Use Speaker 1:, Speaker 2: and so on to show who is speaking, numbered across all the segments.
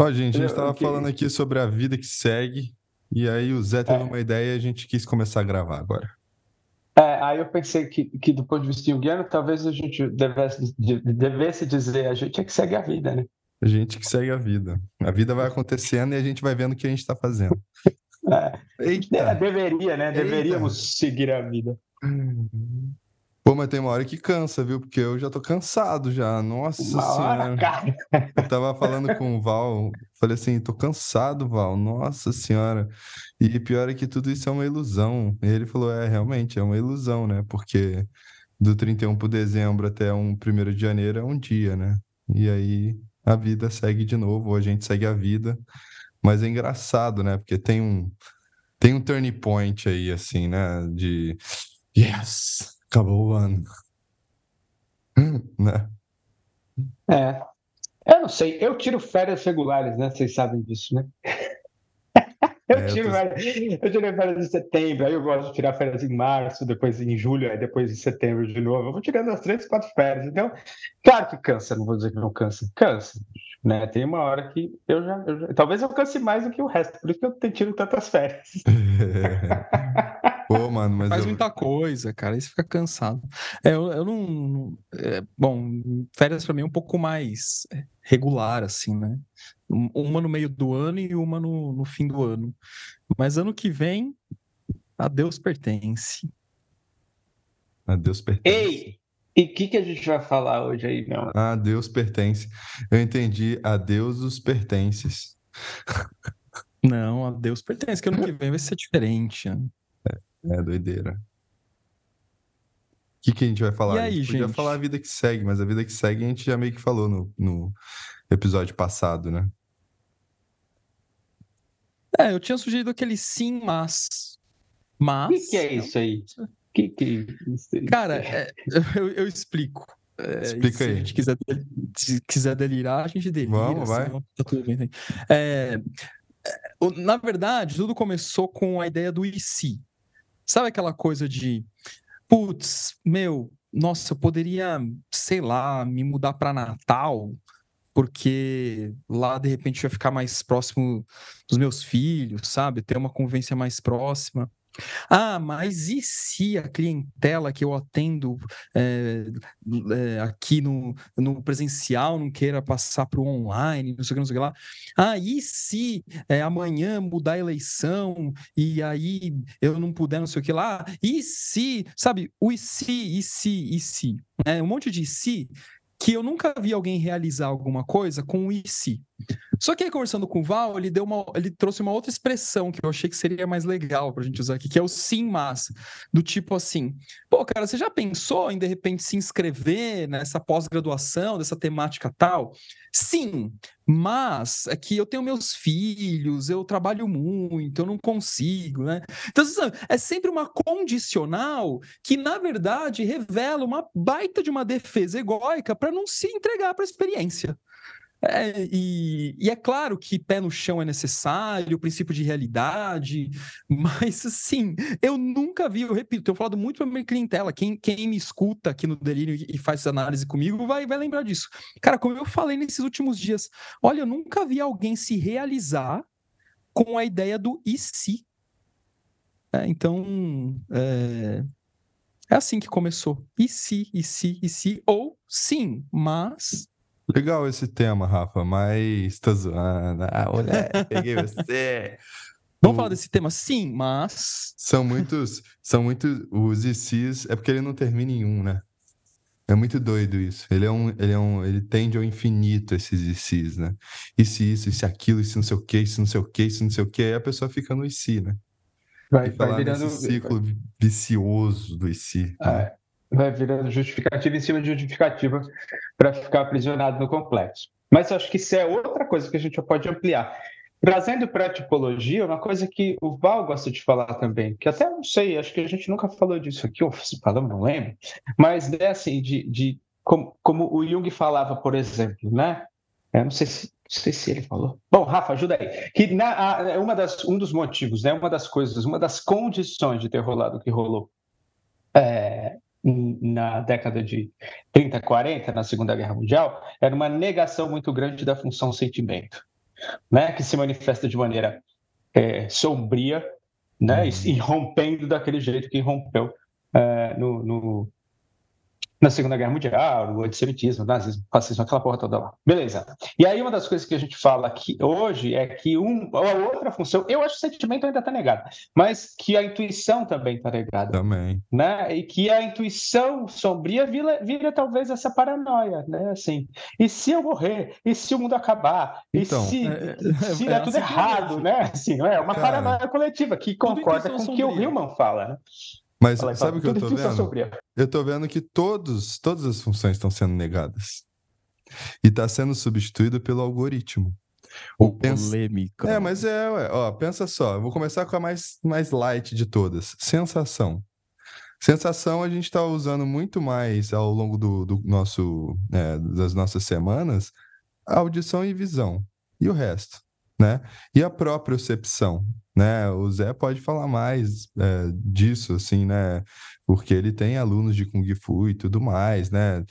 Speaker 1: Ó, gente, a gente estava okay. falando aqui sobre a vida que segue, e aí o Zé teve é. uma ideia e a gente quis começar a gravar agora.
Speaker 2: É, aí eu pensei que, que do ponto de vista junguiano, talvez a gente devesse, devesse dizer a gente é que segue a vida, né?
Speaker 1: A gente que segue a vida. A vida vai acontecendo e a gente vai vendo o que a gente está fazendo.
Speaker 2: É. Eita. Deveria, né? Deveríamos Eita. seguir a vida.
Speaker 1: Pô, mas tem uma hora que cansa, viu? Porque eu já tô cansado já. Nossa uma senhora. Hora, cara. Eu tava falando com o Val, falei assim, tô cansado, Val. Nossa senhora. E pior é que tudo isso é uma ilusão. E ele falou, é, realmente, é uma ilusão, né? Porque do 31 de dezembro até um 1 de janeiro é um dia, né? E aí a vida segue de novo, a gente segue a vida. Mas é engraçado, né? Porque tem um tem um turning point aí, assim, né? De yes, acabou o ano. né?
Speaker 2: É. Eu não sei, eu tiro férias regulares, né? Vocês sabem disso, né? Eu, é, tiro, eu, tô... eu tirei férias em setembro, aí eu gosto de tirar férias em março, depois em julho, aí depois em setembro de novo. Eu vou tirando as três, quatro férias. Então, claro que cansa, não vou dizer que não cansa. Cansa. Né? Tem uma hora que eu já, eu já, Talvez eu canse mais do que o resto, por isso que eu tenho tido tantas férias.
Speaker 1: Pô, mano, mas.
Speaker 3: Faz
Speaker 1: eu...
Speaker 3: muita coisa, cara, aí você fica cansado. É, eu, eu não. É, bom, férias pra mim é um pouco mais regular, assim, né? Uma no meio do ano e uma no, no fim do ano. Mas ano que vem, a Deus pertence.
Speaker 1: A Deus pertence.
Speaker 2: Ei! E o que, que a gente vai falar hoje aí, meu?
Speaker 1: A Deus pertence. Eu entendi. A Deus os pertences.
Speaker 3: Não, a Deus pertence, que ano que vem vai ser diferente. Né?
Speaker 1: É, doideira. O que, que a gente vai falar?
Speaker 3: E aí, a gente podia
Speaker 1: gente? falar a vida que segue, mas a vida que segue a gente já meio que falou no, no episódio passado, né?
Speaker 3: É, eu tinha sugerido aquele sim, mas. Mas.
Speaker 2: O que, que é isso aí? que, que é isso aí?
Speaker 3: Cara, é, eu, eu, explico.
Speaker 1: É, Explica
Speaker 3: se
Speaker 1: aí.
Speaker 3: a gente quiser, se quiser delirar, a gente delira.
Speaker 1: Vamos, vai.
Speaker 3: Tá tudo bem. É, é na verdade, tudo começou com a ideia do e se. Sabe aquela coisa de, putz, meu, nossa, eu poderia, sei lá, me mudar para Natal, porque lá de repente eu ia ficar mais próximo dos meus filhos, sabe? Ter uma convivência mais próxima. Ah, mas e se a clientela que eu atendo é, é, aqui no, no presencial não queira passar para o online, não sei o que, não sei o que lá? Ah, e se é, amanhã mudar a eleição e aí eu não puder, não sei o que lá? E se, sabe, o e se, e se, e se? É, um monte de se que eu nunca vi alguém realizar alguma coisa com o e se. Só que aí, conversando com o Val, ele, deu uma, ele trouxe uma outra expressão que eu achei que seria mais legal pra gente usar aqui, que é o sim, mas. Do tipo assim, pô, cara, você já pensou em de repente se inscrever nessa pós-graduação, dessa temática tal? Sim, mas é que eu tenho meus filhos, eu trabalho muito, eu não consigo, né? Então, é sempre uma condicional que, na verdade, revela uma baita de uma defesa egóica para não se entregar para a experiência. É, e, e, é claro que pé no chão é necessário, o princípio de realidade, mas assim, eu nunca vi, eu repito, tenho falado muito para minha clientela, quem, quem me escuta aqui no Delírio e faz análise comigo vai, vai lembrar disso. Cara, como eu falei nesses últimos dias, olha, eu nunca vi alguém se realizar com a ideia do e se. É, então, é, é assim que começou. E se, e se, e se, ou sim, mas
Speaker 1: Legal esse tema, Rafa, mas tá zoando. Ah, moleque, peguei você.
Speaker 3: Vamos o... falar desse tema? Sim, mas.
Speaker 1: São muitos. São muitos. Os ICs. É porque ele não termina em um, né? É muito doido isso. Ele é um. Ele, é um, ele tende ao infinito, esses ICs, né? E se isso, e se aquilo, e se não sei o que, isso não sei o que, isso não sei o que, aí a pessoa fica no IC, né?
Speaker 2: Vai, vai virando.
Speaker 1: Nesse ciclo vicioso do IC.
Speaker 2: Ah, né? Vai virando justificativa em cima de justificativa para ficar aprisionado no complexo. Mas acho que isso é outra coisa que a gente pode ampliar. Trazendo para a tipologia, uma coisa que o Val gosta de falar também, que até não sei, acho que a gente nunca falou disso aqui, ou se falamos, não lembro, mas é assim, de, de como, como, o Jung falava, por exemplo, né? Eu não sei se, não sei se ele falou. Bom, Rafa, ajuda aí. Que na, a, uma das, um dos motivos, né, uma das coisas, uma das condições de ter rolado o que rolou é, na década de 30, 40, na Segunda Guerra Mundial, era uma negação muito grande da função sentimento. né, que se manifesta de maneira é, sombria, né, uhum. e, rompendo daquele jeito que rompeu é, no, no, na Segunda Guerra Mundial, o antissemitismo, o nazismo, o fascismo, aquela porra toda lá. Beleza. E aí uma das coisas que a gente fala aqui hoje é que um, a outra função, eu acho que o sentimento ainda está negado, mas que a intuição também está negada.
Speaker 1: Também.
Speaker 2: Né? E que a intuição sombria vira, vira talvez essa paranoia, né? Assim, e se eu morrer? E se o mundo acabar? E então, se, é, é se é, der tudo errado, né? Assim, é uma Cara, paranoia coletiva que concorda com o que o Hillman fala, né?
Speaker 1: Mas Fala, sabe o que eu tô vendo? Eu tô vendo que todos, todas as funções estão sendo negadas. E está sendo substituído pelo algoritmo.
Speaker 3: O polêmica.
Speaker 1: É, mas é, ué, ó, pensa só, eu vou começar com a mais, mais light de todas. Sensação. Sensação a gente está usando muito mais ao longo do, do nosso, é, das nossas semanas, audição e visão. E o resto, né? E a própria percepção né? O Zé pode falar mais é, disso, assim, né? Porque ele tem alunos de Kung Fu e tudo mais, né?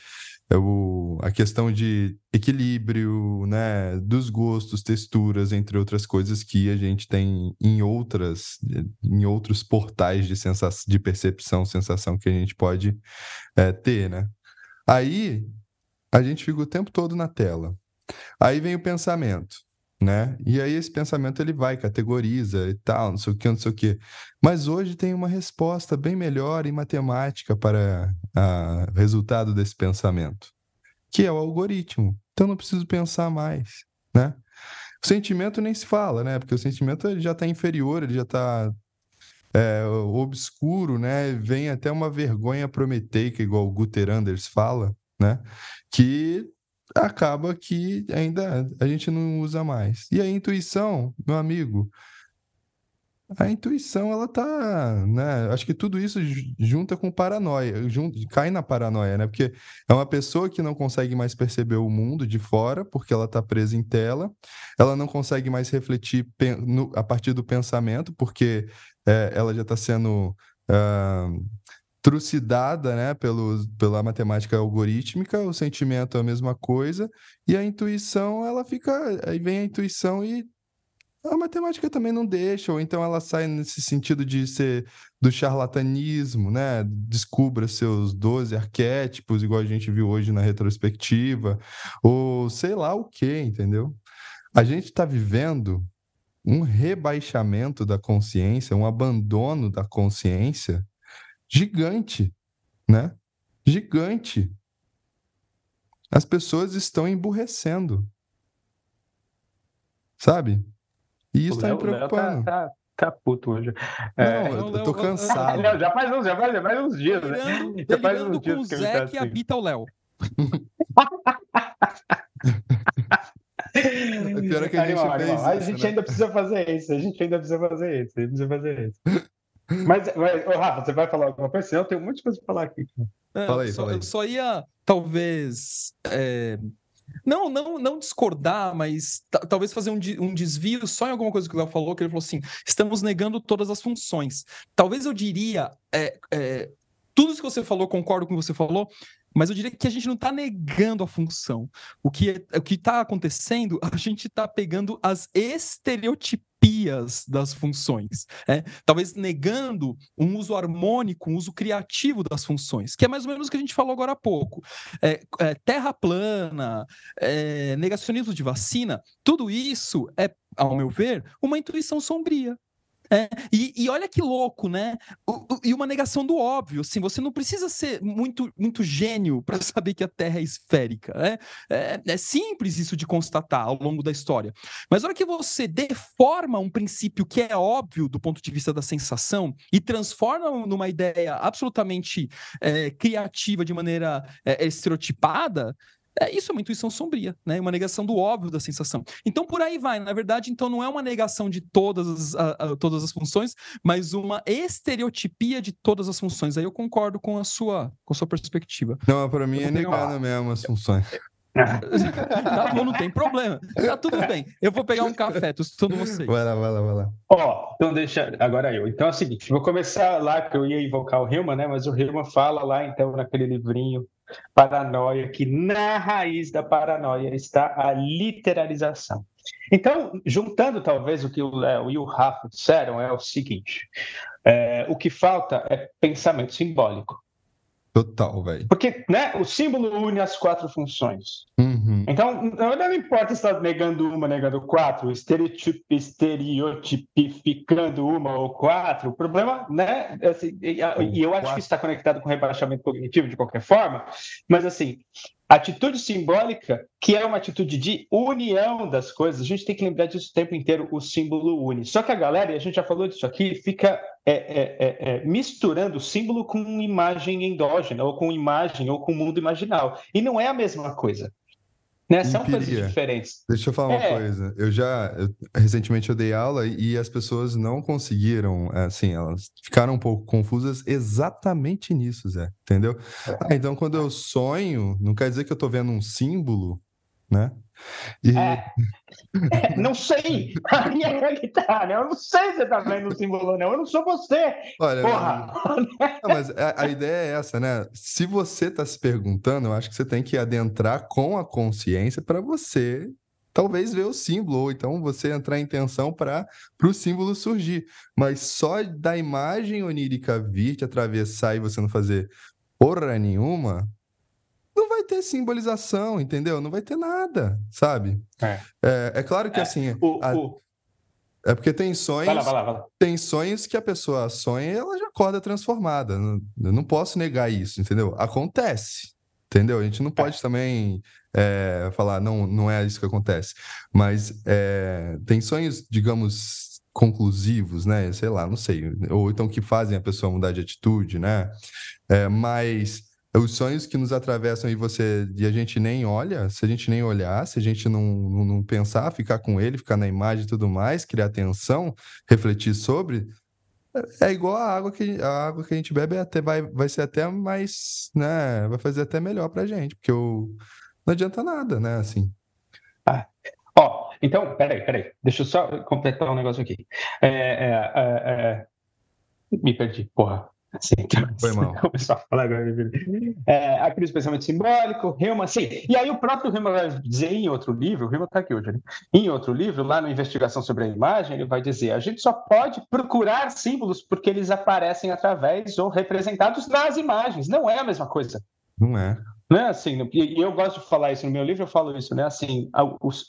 Speaker 1: É o, a questão de equilíbrio, né? Dos gostos, texturas, entre outras coisas que a gente tem em outras, em outros portais de, sensação, de percepção, sensação que a gente pode é, ter, né? Aí a gente fica o tempo todo na tela. Aí vem o pensamento né? E aí esse pensamento ele vai, categoriza e tal, não sei o que, não sei o que. Mas hoje tem uma resposta bem melhor em matemática para o resultado desse pensamento, que é o algoritmo. Então não preciso pensar mais, né? O sentimento nem se fala, né? Porque o sentimento ele já está inferior, ele já está é, obscuro, né? Vem até uma vergonha prometeica, igual o Guter Anders fala, né? Que acaba que ainda a gente não usa mais. E a intuição, meu amigo, a intuição, ela tá, né? Acho que tudo isso junta com paranoia, junta, cai na paranoia, né? Porque é uma pessoa que não consegue mais perceber o mundo de fora, porque ela tá presa em tela, ela não consegue mais refletir a partir do pensamento, porque é, ela já está sendo uh, trucidada né, pelo, pela matemática algorítmica, o sentimento é a mesma coisa, e a intuição, ela fica. Aí vem a intuição e a matemática também não deixa, ou então ela sai nesse sentido de ser do charlatanismo, né? Descubra seus 12 arquétipos, igual a gente viu hoje na retrospectiva, ou sei lá o que, entendeu? A gente está vivendo um rebaixamento da consciência, um abandono da consciência gigante, né? Gigante. As pessoas estão emburrecendo. Sabe? E isso está me preocupando.
Speaker 2: Tá, tá, tá, puto hoje.
Speaker 1: Não, é, eu, eu tô cansado.
Speaker 2: Não, já, faz uns, já, faz, já faz uns dias, né? Já
Speaker 3: faz uns dias com o Zé que, tá que assim. habita o Léo.
Speaker 2: É pior é que a gente, animal, fez animal. Isso, a gente né? ainda precisa fazer isso. A gente ainda precisa fazer isso. A gente precisa fazer isso. Mas, mas ô, Rafa, você vai falar alguma coisa? Eu tenho muitas coisas para falar aqui.
Speaker 3: É, fala aí, só, fala aí. Eu só ia, talvez. É... Não, não, não discordar, mas talvez fazer um, um, desvio só em alguma coisa que o Léo falou, que ele falou assim: estamos negando todas as funções. Talvez eu diria. É, é, tudo isso que você falou, concordo com o que você falou, mas eu diria que a gente não está negando a função. O que é, o está acontecendo, a gente está pegando as das funções. É? Talvez negando um uso harmônico, um uso criativo das funções, que é mais ou menos o que a gente falou agora há pouco. É, é, terra plana, é, negacionismo de vacina, tudo isso é, ao meu ver, uma intuição sombria. É, e, e, olha que louco, né? O, o, e uma negação do óbvio, assim, você não precisa ser muito, muito gênio para saber que a Terra é esférica. Né? É, é, simples isso de constatar ao longo da história. Mas a hora que você deforma um princípio que é óbvio do ponto de vista da sensação e transforma numa ideia absolutamente é, criativa de maneira é, estereotipada, é, isso é uma intuição sombria, né? Uma negação do óbvio da sensação. Então, por aí vai. Na verdade, então, não é uma negação de todas as, a, a, todas as funções, mas uma estereotipia de todas as funções. Aí eu concordo com a sua, com a sua perspectiva.
Speaker 1: Não, para mim é negando uma... mesmo as funções.
Speaker 3: tá bom, não tem problema. Tá tudo bem. Eu vou pegar um café, tô escutando vocês.
Speaker 1: Vai lá, vai lá, vai lá.
Speaker 2: Ó, então deixa. Agora eu. Então é o seguinte: vou começar lá, que eu ia invocar o Hilma, né? Mas o Hilma fala lá, então, naquele livrinho paranoia, que na raiz da paranoia está a literalização. Então, juntando talvez o que o Léo e o Rafa disseram, é o seguinte: é, o que falta é pensamento simbólico.
Speaker 1: Total, velho.
Speaker 2: Porque né, o símbolo une as quatro funções.
Speaker 1: Uhum.
Speaker 2: Então, não importa se está negando uma, negando quatro, estereotipificando uma ou quatro, o problema, né? Assim, e, e eu acho que está conectado com rebaixamento cognitivo de qualquer forma, mas assim, Atitude simbólica, que é uma atitude de união das coisas, a gente tem que lembrar disso o tempo inteiro, o símbolo une. Só que a galera, e a gente já falou disso aqui, fica é, é, é, é misturando símbolo com imagem endógena, ou com imagem, ou com mundo imaginal. E não é a mesma coisa. Né? São Empiria. coisas diferentes.
Speaker 1: Deixa eu falar uma é. coisa. Eu já, eu, recentemente eu dei aula e as pessoas não conseguiram, assim, elas ficaram um pouco confusas exatamente nisso, Zé, entendeu? É. Ah, então quando eu sonho, não quer dizer que eu estou vendo um símbolo, né?
Speaker 2: E... É. Não sei. É que tá, né? Eu não sei se você tá vendo o símbolo, não. Eu não sou você. Olha, Porra.
Speaker 1: Não, mas a, a, ideia é essa, né? Se você tá se perguntando, eu acho que você tem que adentrar com a consciência para você talvez ver o símbolo, ou então você entrar em tensão para o símbolo surgir. Mas só da imagem onírica vir te atravessar e você não fazer porra nenhuma, ter simbolização, entendeu? Não vai ter nada, sabe? É, é, é claro que é, assim. O, a... o... É porque tem sonhos. Vai lá, vai lá, vai lá. Tem sonhos que a pessoa sonha e ela já acorda transformada. Eu não posso negar isso, entendeu? Acontece. Entendeu? A gente não pode é. também é, falar, não, não é isso que acontece. Mas é, tem sonhos, digamos, conclusivos, né? Sei lá, não sei. Ou então que fazem a pessoa mudar de atitude, né? É, mas os sonhos que nos atravessam e você e a gente nem olha, se a gente nem olhar, se a gente não, não, pensar, ficar com ele, ficar na imagem e tudo mais, criar atenção, refletir sobre, é, é igual a água que a água que a gente bebe é até vai, vai ser até mais, né, vai fazer até melhor pra gente, porque o, não adianta nada, né, assim.
Speaker 2: Ah, ó, então, peraí, peraí, deixa eu só completar um negócio aqui. É, é, é, é me perdi, porra. Assim, então, Foi mal. Começou a falar agora. É, a crise pensamento simbólico, Hillman, sim. E aí o próprio Hillman vai dizer em outro livro, o está aqui hoje, né? em outro livro, lá na Investigação sobre a Imagem, ele vai dizer, a gente só pode procurar símbolos porque eles aparecem através ou representados nas imagens. Não é a mesma coisa.
Speaker 1: Não é.
Speaker 2: Né, assim, e eu gosto de falar isso no meu livro, eu falo isso, né? Assim, a,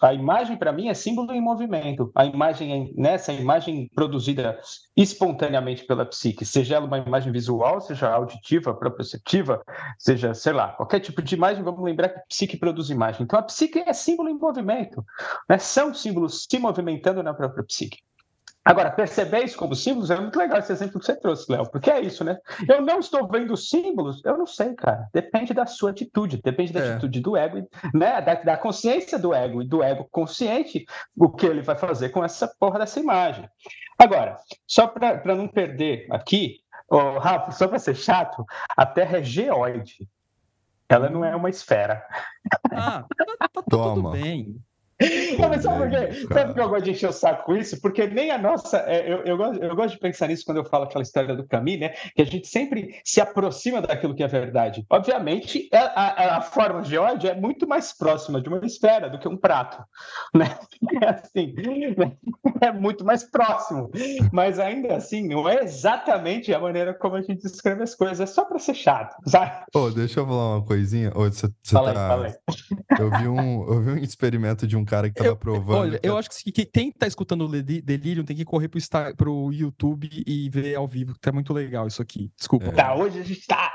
Speaker 2: a imagem para mim é símbolo em movimento. A imagem, nessa né, imagem produzida espontaneamente pela psique, seja ela uma imagem visual, seja auditiva, proprioceptiva, seja, sei lá, qualquer tipo de imagem, vamos lembrar que a psique produz imagem. Então a psique é símbolo em movimento, né? São símbolos se movimentando na própria psique. Agora, perceber isso como símbolos é muito legal esse exemplo que você trouxe, Léo, porque é isso, né? Eu não estou vendo símbolos, eu não sei, cara. Depende da sua atitude, depende da é. atitude do ego, né? Da, da, consciência do ego e do ego consciente, o que ele vai fazer com essa porra dessa imagem. Agora, só para não perder aqui, oh, Rafa, só para ser chato, a Terra é geóide. Ela não é uma esfera.
Speaker 3: Ah, tá, tá, tá tudo bem.
Speaker 2: Não, mas sabe por quê? Sabe por que eu gosto de encher o saco com isso? Porque nem a nossa. É, eu, eu, gosto, eu gosto de pensar nisso quando eu falo aquela história do Camus, né? Que a gente sempre se aproxima daquilo que é verdade. Obviamente, a, a, a forma geóide é muito mais próxima de uma esfera do que um prato. Né? É assim, né? é muito mais próximo. Mas ainda assim, não é exatamente a maneira como a gente descreve as coisas. É só para ser chato, sabe?
Speaker 1: Oh, deixa eu falar uma coisinha. Oh, você, você
Speaker 2: fala tá... aí, fala aí.
Speaker 1: Eu vi, um, eu vi um experimento de um cara que tava eu, provando. Olha,
Speaker 3: que... eu acho que quem tá escutando o Delirium tem que correr pro, Star, pro YouTube e ver ao vivo, que tá muito legal isso aqui. Desculpa. É.
Speaker 2: Tá, hoje a gente tá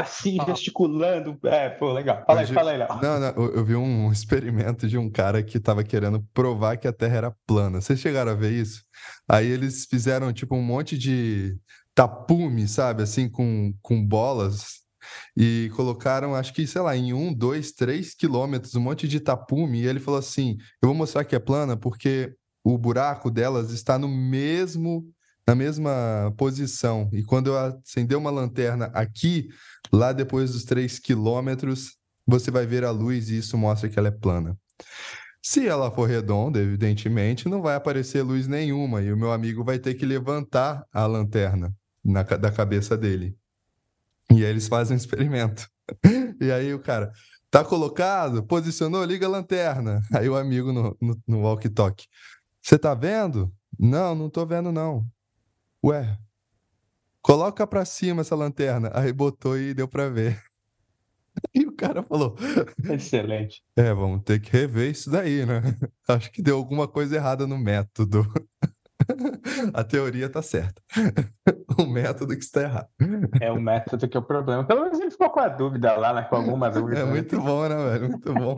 Speaker 2: assim, ah. gesticulando. É, pô, legal. Fala hoje... aí, fala aí, Léo.
Speaker 1: Não, não, eu vi um experimento de um cara que tava querendo provar que a Terra era plana. Vocês chegaram a ver isso? Aí eles fizeram, tipo, um monte de tapume, sabe? Assim, com, com bolas e colocaram, acho que, sei lá, em um, dois, três quilômetros, um monte de tapume, e ele falou assim: eu vou mostrar que é plana porque o buraco delas está no mesmo na mesma posição. E quando eu acender uma lanterna aqui, lá depois dos três quilômetros, você vai ver a luz e isso mostra que ela é plana. Se ela for redonda, evidentemente, não vai aparecer luz nenhuma e o meu amigo vai ter que levantar a lanterna na, da cabeça dele. E aí eles fazem um experimento. E aí o cara, tá colocado? Posicionou? Liga a lanterna. Aí o amigo no, no, no walkie-talkie. Você tá vendo? Não, não tô vendo não. Ué, coloca pra cima essa lanterna. Aí botou e deu pra ver. E o cara falou:
Speaker 2: Excelente.
Speaker 1: É, vamos ter que rever isso daí, né? Acho que deu alguma coisa errada no método. A teoria tá certa. O método que está errado.
Speaker 2: É o método que é o problema. Pelo menos ele ficou com a dúvida lá, né? com alguma dúvida.
Speaker 1: É muito bom, né, velho? Muito bom.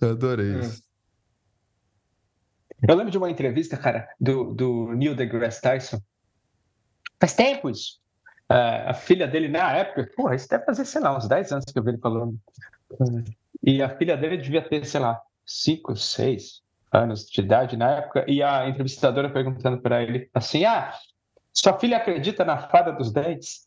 Speaker 1: Eu adorei
Speaker 2: Hum.
Speaker 1: isso.
Speaker 2: Eu lembro de uma entrevista, cara, do, do Neil deGrasse Tyson. Faz tempo isso. Ah, a filha dele, na época, porra, isso deve fazer, sei lá, uns 10 anos que eu vi ele falando. E a filha dele devia ter, sei lá, 5, 6 anos de idade na época. E a entrevistadora perguntando para ele assim: Ah, sua filha acredita na fada dos dentes?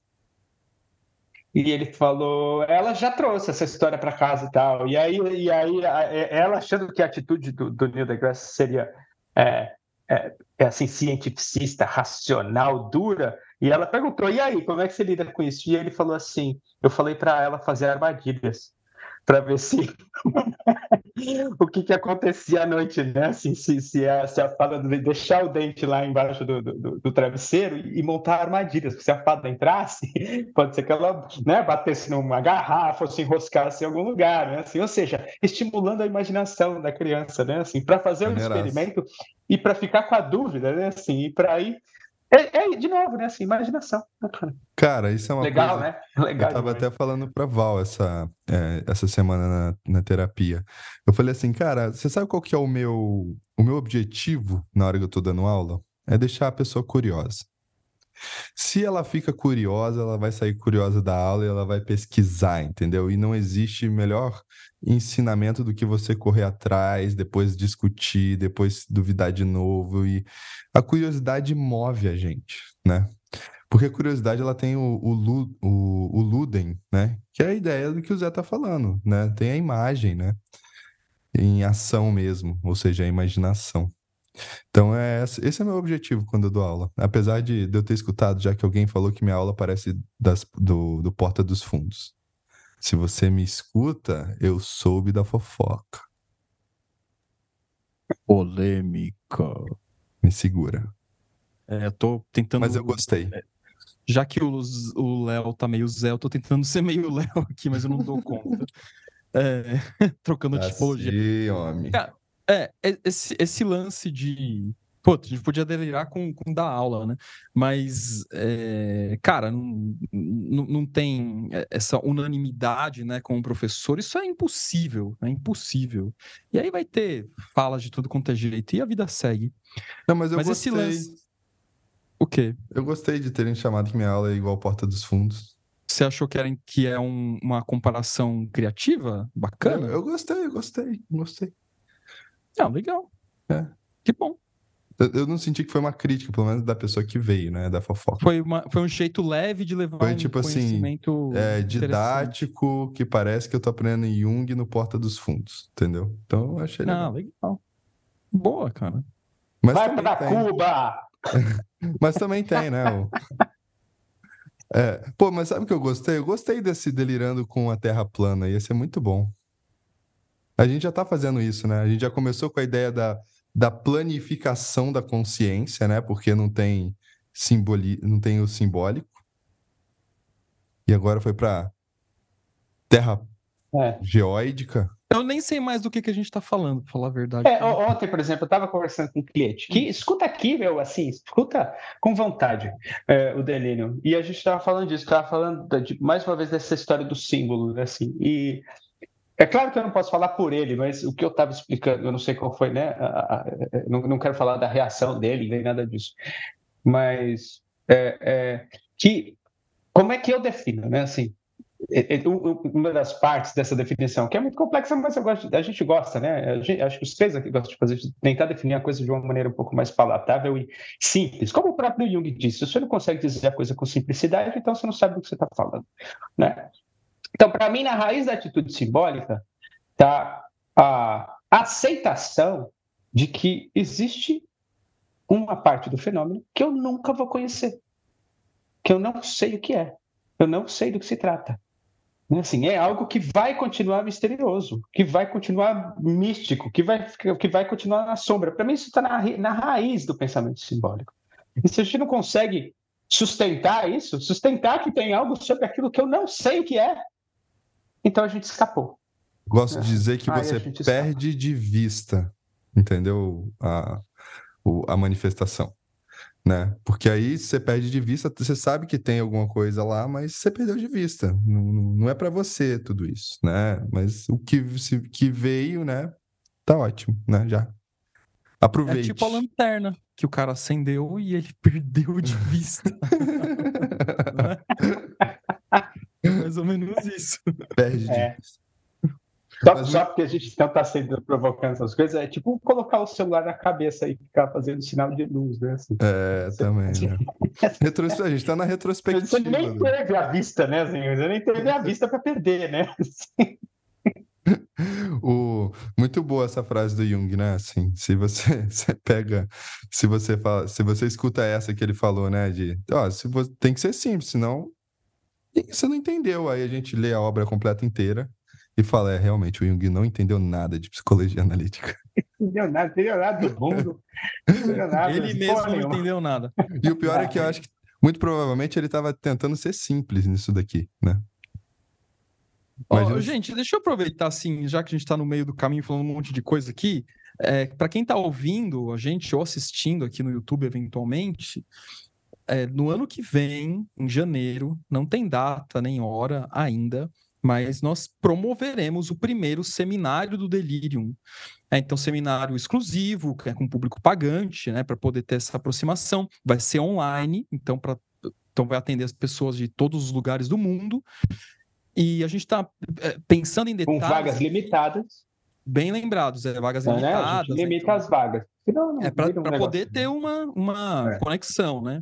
Speaker 2: E ele falou, ela já trouxe essa história para casa e tal. E aí, e aí ela achando que a atitude do, do Neil deGrasse seria é, é, é assim, cientificista, racional, dura. E ela perguntou, e aí, como é que você lida com isso? E ele falou assim, eu falei para ela fazer armadilhas para ver se o que, que acontecia à noite, né? Assim, se, se, a, se a fada deixar o dente lá embaixo do, do, do travesseiro e, montar armadilhas, porque se a fada entrasse, pode ser que ela né, batesse numa garrafa ou se enroscasse em algum lugar, né? Assim, ou seja, estimulando a imaginação da criança, né? Assim, para fazer um
Speaker 1: Maneiraço.
Speaker 2: experimento e para ficar com a dúvida, né? Assim, e para ir é, é, de novo, né? Assim, imaginação. Bacana.
Speaker 1: Cara, isso é uma
Speaker 2: Legal,
Speaker 1: coisa.
Speaker 2: né? Legal.
Speaker 1: Eu tava
Speaker 2: demais.
Speaker 1: até falando pra Val essa, é, essa semana na, na terapia. Eu falei assim, cara, você sabe qual que é o meu, o meu objetivo na hora que eu tô dando aula? É deixar a pessoa curiosa. Se ela fica curiosa, ela vai sair curiosa da aula e ela vai pesquisar, entendeu? E não existe melhor ensinamento do que você correr atrás, depois discutir, depois duvidar de novo. E a curiosidade move a gente, né? Porque a curiosidade ela tem o, o, o, o né? Que é a ideia do que o Zé tá falando, né? Tem a imagem, né? Em ação mesmo, ou seja, a imaginação. Então, é, esse é meu objetivo quando eu dou aula. Apesar de, de eu ter escutado já que alguém falou que minha aula parece das, do, do Porta dos Fundos. Se você me escuta, eu soube da fofoca.
Speaker 3: Polêmica.
Speaker 1: Me segura.
Speaker 3: É, eu tô tentando.
Speaker 1: Mas eu gostei.
Speaker 3: Já que o Léo tá meio Zé, eu tô tentando ser meio Léo aqui, mas eu não dou conta. É, trocando a tipologia.
Speaker 1: Homem.
Speaker 3: Cara, É, esse, esse lance de. Pô, a gente podia delirar com, com dar aula, né? Mas, é, cara, não, não, não tem essa unanimidade né, com o professor. Isso é impossível, é impossível. E aí vai ter falas de tudo quanto é jeito e a vida segue.
Speaker 1: Não, mas eu
Speaker 3: Mas esse
Speaker 1: gostei.
Speaker 3: lance. O quê?
Speaker 1: Eu gostei de terem chamado que minha aula é igual Porta dos Fundos.
Speaker 3: Você achou que, era, que é um- uma comparação criativa?
Speaker 1: Eu,
Speaker 3: Bacana?
Speaker 1: eu gostei, eu gostei, gostei.
Speaker 3: Não, legal.
Speaker 1: É.
Speaker 3: Que bom.
Speaker 1: Eu, não senti que foi uma crítica, pelo menos da pessoa que veio, né? Da fofoca.
Speaker 3: Foi, uma, foi um jeito leve de levar
Speaker 1: Foi
Speaker 3: um
Speaker 1: tipo assim,
Speaker 3: conhecimento
Speaker 1: É
Speaker 3: interessante.
Speaker 1: didático, que parece que eu tô aprendendo em Jung no Porta dos Fundos, entendeu? Então eu achei
Speaker 3: Não,
Speaker 1: legal.
Speaker 3: legal. Boa, cara.
Speaker 1: Mas
Speaker 2: Vai para
Speaker 1: tem,
Speaker 2: Cuba!
Speaker 1: mas também tem, né? o- É, pô, mas sabe o que eu gostei? Eu gostei desse delirando com a Terra plana, ia ser muito bom. A gente já tá fazendo isso, né? A gente já começou com a ideia da, da planificação da consciência, né? Porque não tem simboli, não tem o simbólico. E agora foi para Terra
Speaker 2: É.
Speaker 1: geóidica.
Speaker 3: Eu nem sei mais do que, que a gente tá falando, pra falar a verdade.
Speaker 2: É, ontem, por exemplo, eu estava conversando com um cliente que escuta aqui, meu, assim, escuta com vontade é, o delírio. E a gente estava falando disso, estava falando da- de- mais uma vez dessa história do símbolo, né, assim. E é claro que eu não posso falar por ele, mas o que eu estava explicando, eu não sei qual foi, né? não, não quero falar da reação dele nem nada disso, mas é, é, que como é que eu defino, né? Assim, é- é, uma das partes dessa definição, que é muito complexa, mas gosto, a gente gosta, né? Gente- acho que os três aqui gostam de fazer, de tentar definir a coisa de uma maneira um pouco mais palatável e simples. Como o próprio Jung disse, se você não consegue dizer a coisa com simplicidade, então você não sabe do que você está falando, né? Então, para mim, na raiz da atitude simbólica está a aceitação de que existe uma parte do fenômeno que eu nunca vou conhecer, que eu não sei o que é. Eu não sei do que se trata. Assim, é algo que vai continuar misterioso, que vai continuar místico, que vai, que vai continuar na sombra. Para mim, isso está na, na raiz do pensamento simbólico. E se a gente não consegue sustentar isso, sustentar que tem algo sobre aquilo que eu não sei o que é, então a gente escapou.
Speaker 1: Gosto de dizer que você perde de vista, entendeu? A, a manifestação né? Porque aí você perde de vista, você sabe que tem alguma coisa lá, mas você perdeu de vista. Não, não é para você tudo isso, né? Mas o que, se, que veio, né? Tá ótimo, né? Já. Aproveite.
Speaker 3: É tipo a lanterna que o cara acendeu e ele perdeu de vista. é mais ou menos isso.
Speaker 1: Perde de é. vista.
Speaker 2: Só, Mas, só porque a gente não está sendo provocando essas coisas, é tipo colocar o celular na cabeça e ficar fazendo sinal de luz, né? Assim.
Speaker 1: É, Você... também, né? Retros... A gente está na retrospectiva. Você
Speaker 2: nem né? teve a vista, né, senhor? Você nem teve a vista para perder, né?
Speaker 1: o... Muito boa essa frase do Jung, né? Assim, se você, você pega, se você fala, se você escuta essa que ele falou, né? De, ó, se você... tem que ser simples, senão você não entendeu. Aí a gente lê a obra completa inteira e fala, é, realmente, o Jung não entendeu nada de psicologia analítica.
Speaker 2: Entendeu nada, entendeu nada do mundo.
Speaker 3: Nada, ele mesmo não entendeu nada.
Speaker 1: E o pior é que eu acho que, muito provavelmente, ele estava tentando ser simples nisso daqui, né?
Speaker 3: Oh, gente, deixa eu aproveitar, assim, já que a gente está no meio do caminho falando um monte de coisa aqui, é, para quem está ouvindo a gente ou assistindo aqui no YouTube eventualmente, é, no ano que vem, em janeiro, não tem data nem hora ainda, mas nós promoveremos o primeiro seminário do Delirium. É, então, seminário exclusivo, que é com público pagante, né, para poder ter essa aproximação. Vai ser online, então, pra, então vai atender as pessoas de todos os lugares do mundo. E a gente está é, pensando em detalhes.
Speaker 2: Com vagas limitadas.
Speaker 3: Bem lembrados, é, vagas limitadas. Né? A gente
Speaker 2: limita então, as vagas.
Speaker 3: Não, não é para poder ter uma, uma é. conexão, né?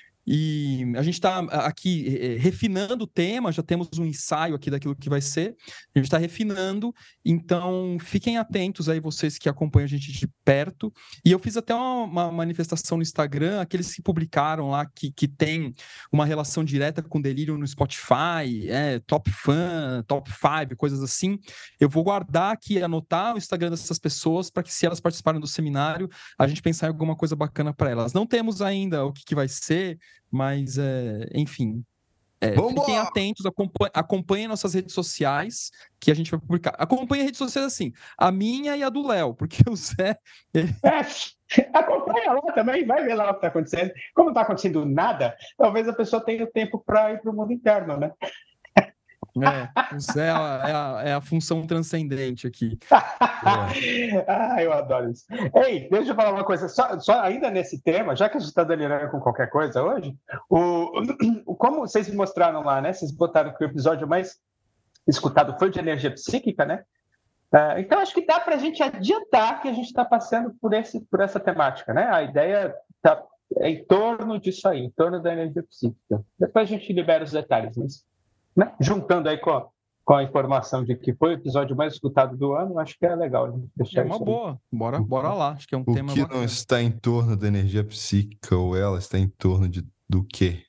Speaker 3: E a gente está aqui eh, refinando o tema, já temos um ensaio aqui daquilo que vai ser, a gente está refinando, então fiquem atentos aí, vocês que acompanham a gente de perto. E eu fiz até uma, manifestação no Instagram, aqueles que publicaram lá que, que tem uma relação direta com delírio no Spotify, é, top fan, top 5, coisas assim. Eu vou guardar aqui, anotar o Instagram dessas pessoas para que, se elas participarem do seminário, a gente pensar em alguma coisa bacana para elas. Não temos ainda o que, que vai ser mas, é, enfim, é, fiquem atentos, acompanhem, acompanhem nossas redes sociais, que a gente vai publicar. Acompanhe as redes sociais assim, a minha e a do Léo, porque o Zé.
Speaker 2: Ele... É, acompanha lá também, vai ver lá o que está acontecendo. Como não está acontecendo nada, talvez a pessoa tenha tempo para ir para o mundo interno, né?
Speaker 3: É, o Zé é a, é a, função transcendente aqui.
Speaker 2: ah, eu adoro isso. Ei, deixa eu falar uma coisa, só, só ainda nesse tema, já que a gente está delirando com qualquer coisa hoje, o, o, como vocês mostraram lá, né? Vocês botaram que o episódio mais escutado foi de energia psíquica, né? Uh, então, acho que dá para a gente adiantar que a gente está passando por, esse, por essa temática, né? A ideia é em torno disso aí, em torno da energia psíquica. Depois a gente libera os detalhes, mas né? juntando aí com a, com a informação de que foi o episódio mais escutado do ano, acho que é legal a gente deixar
Speaker 3: É uma boa, bora, bora lá, acho que é um
Speaker 1: o
Speaker 3: tema
Speaker 1: O que bacana. não está em torno da energia psíquica ou ela está em torno de, do quê?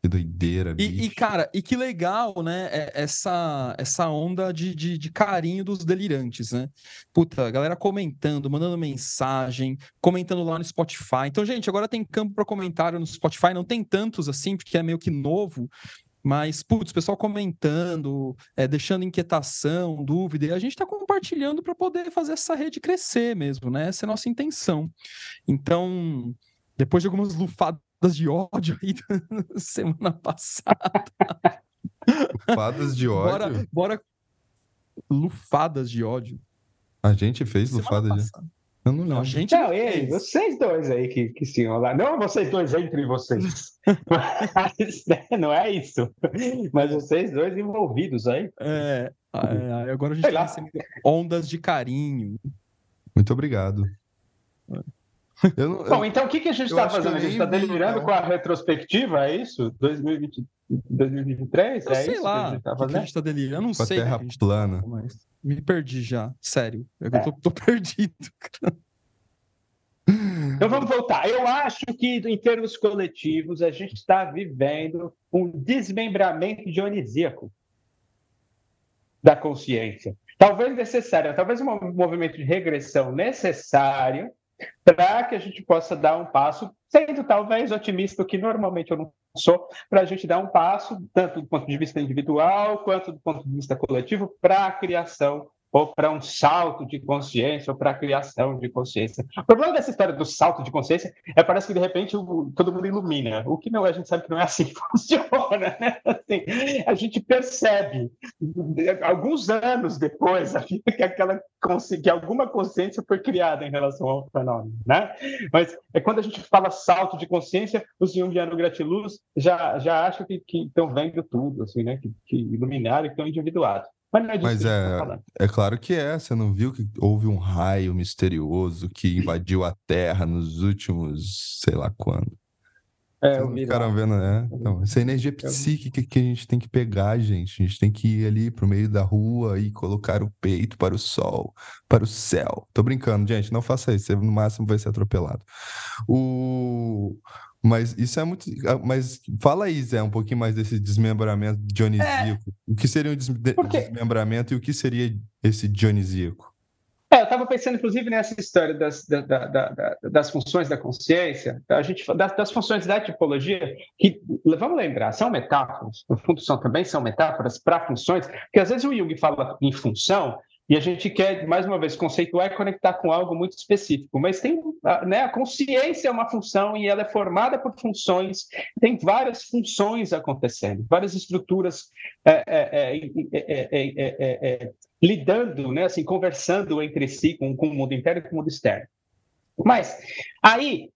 Speaker 1: Que doideira,
Speaker 3: bicho. E, e, cara, e que legal, né? É, essa, essa onda de, de, de, carinho dos delirantes, né? Puta, galera comentando, mandando mensagem, comentando lá no Spotify. Então, gente, agora tem campo para comentário no Spotify. Não tem tantos assim, porque é meio que novo. Mas, putz, pessoal comentando, é, deixando inquietação, dúvida, e a gente está compartilhando para poder fazer essa rede crescer mesmo, né? Essa é a nossa intenção. Então, depois de algumas lufadas de ódio aí semana passada.
Speaker 1: Lufadas de ódio?
Speaker 3: Bora, bora. Lufadas de ódio.
Speaker 1: A gente fez lufada de.
Speaker 3: Eu não lembro. A
Speaker 2: gente não, ei, vocês dois aí que, que se lá. Não vocês dois entre vocês. Mas, né, não é isso. Mas vocês dois envolvidos aí.
Speaker 3: É, é agora a gente recebendo ondas de carinho.
Speaker 1: Muito obrigado.
Speaker 2: Eu não, Bom, então o que, que a gente está fazendo? A gente está delirando vi, com a retrospectiva, é isso? 2020, 2023? Eu é
Speaker 3: sei
Speaker 2: isso
Speaker 3: lá que a gente está tá delirando. Eu não
Speaker 1: com
Speaker 3: sei.
Speaker 1: A terra tá plana.
Speaker 3: Tá, mas me perdi já, sério. Eu é. tô, tô perdido.
Speaker 2: Então vamos voltar. Eu acho que, em termos coletivos, a gente está vivendo um desmembramento dionisíaco da consciência. Talvez necessário, talvez um movimento de regressão necessário para que a gente possa dar um passo, sendo talvez otimista, que normalmente eu não sou, para a gente dar um passo, tanto do ponto de vista individual quanto do ponto de vista coletivo, para a criação ou para um salto de consciência, ou para a criação de consciência. O problema dessa história do salto de consciência é parece que de repente o, todo mundo ilumina, o que não a gente sabe que não é assim que funciona, né? Assim, a gente percebe alguns anos depois que aquela que alguma consciência foi criada em relação ao fenômeno, né? Mas é quando a gente fala salto de consciência, os Jungiano Gratiluz já já acham que, estão vendo tudo, assim, né? Que, que iluminaram e estão individuados.
Speaker 1: Mas não é disso Mas que é, é claro que é. Você não viu que houve um raio misterioso que invadiu a Terra nos últimos, sei lá quando. É, eu vi ficaram vendo, né? Então, essa energia psíquica que a gente tem que pegar, gente. A gente tem que ir ali pro meio da rua e colocar o peito para o sol, para o céu. Tô brincando, gente. Não faça isso. Você no máximo vai ser atropelado. O... Mas isso é muito. Ah, mas fala aí, Zé, um pouquinho mais desse desmembramento dionisíaco. É. O que seria um desmembramento e o que seria esse dionisíaco?
Speaker 2: É, eu estava pensando, inclusive, nessa história das, da, da, da, das funções da consciência, a gente, das, das, funções da tipologia, que, vamos lembrar, são metáforas, no fundo são, também são metáforas para funções, que às vezes o Jung fala em função, e a gente quer, mais uma vez, conceituar e conectar com algo muito específico. Mas tem, né, a consciência é uma função e ela é formada por funções, tem várias funções acontecendo, várias estruturas é, é, é, lidando, né, assim, conversando entre si com, com o mundo interno e com o mundo externo. Mas aí,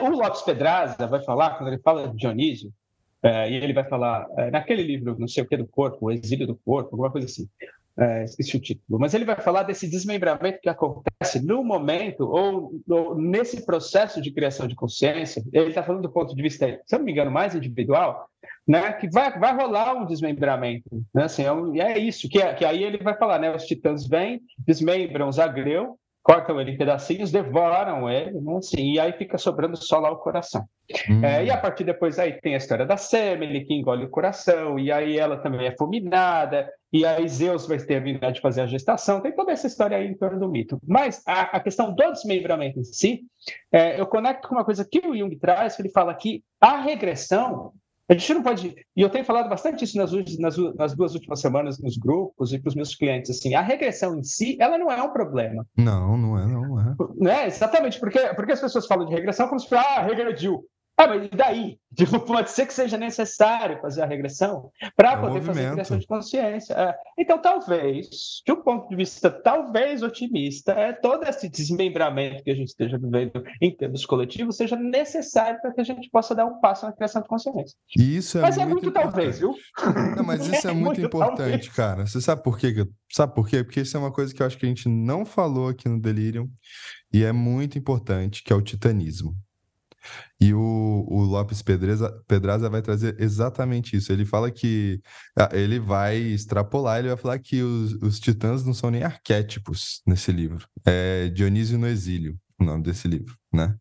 Speaker 2: o Lopes Pedraza vai falar, quando ele fala de Dionísio, e ele vai falar, naquele livro, não sei o que do corpo, o exílio do corpo, alguma coisa assim é, esqueci o título, mas ele vai falar desse desmembramento que acontece no momento ou, ou nesse processo de criação de consciência. Ele está falando do ponto de vista, se eu não me engano, mais individual, né, que vai, vai rolar um desmembramento. Né, assim, é, um, é isso, que, é, que aí ele vai falar, né, os titãs vêm, desmembram Zagreu, cortam ele em pedacinhos, devoram ele, né, assim, e aí fica sobrando só lá o coração. Hum. É, e a partir depois aí tem a história da Semele, que engole o coração, e aí ela também é fulminada, e aí Zeus vai ter a habilidade de fazer a gestação, tem toda essa história aí em torno do mito. Mas a, a questão do desmembramento em si, é, eu conecto com uma coisa que o Jung traz, que ele fala que a regressão a gente não pode. E eu tenho falado bastante isso nas, nas, nas duas últimas semanas nos grupos e para os meus clientes. Assim, a regressão em si, ela não é um problema.
Speaker 1: Não, não é, não é.
Speaker 2: Né? Exatamente, porque, porque as pessoas falam de regressão como se ah, regrediu. Ah, mas e daí? Tipo, pode ser que seja necessário fazer a regressão para é poder movimento. fazer a criação de consciência. É. Então, talvez, de um ponto de vista talvez otimista, é, todo esse desmembramento que a gente esteja vivendo em termos coletivos seja necessário para que a gente possa dar um passo na criação de consciência.
Speaker 1: Isso é
Speaker 2: mas
Speaker 1: muito
Speaker 2: é muito
Speaker 1: importante.
Speaker 2: talvez, viu?
Speaker 1: Não, mas isso é, é muito, muito importante, talvez. cara. Você sabe por quê? Sabe por quê? Porque isso é uma coisa que eu acho que a gente não falou aqui no Delirium e é muito importante, que é o titanismo. E o, o Lopes Pedraza, Pedraza vai trazer exatamente isso. Ele fala que ah, ele vai extrapolar, ele vai falar que os, os titãs não são nem arquétipos nesse livro. É Dionísio no Exílio, o nome desse livro, né?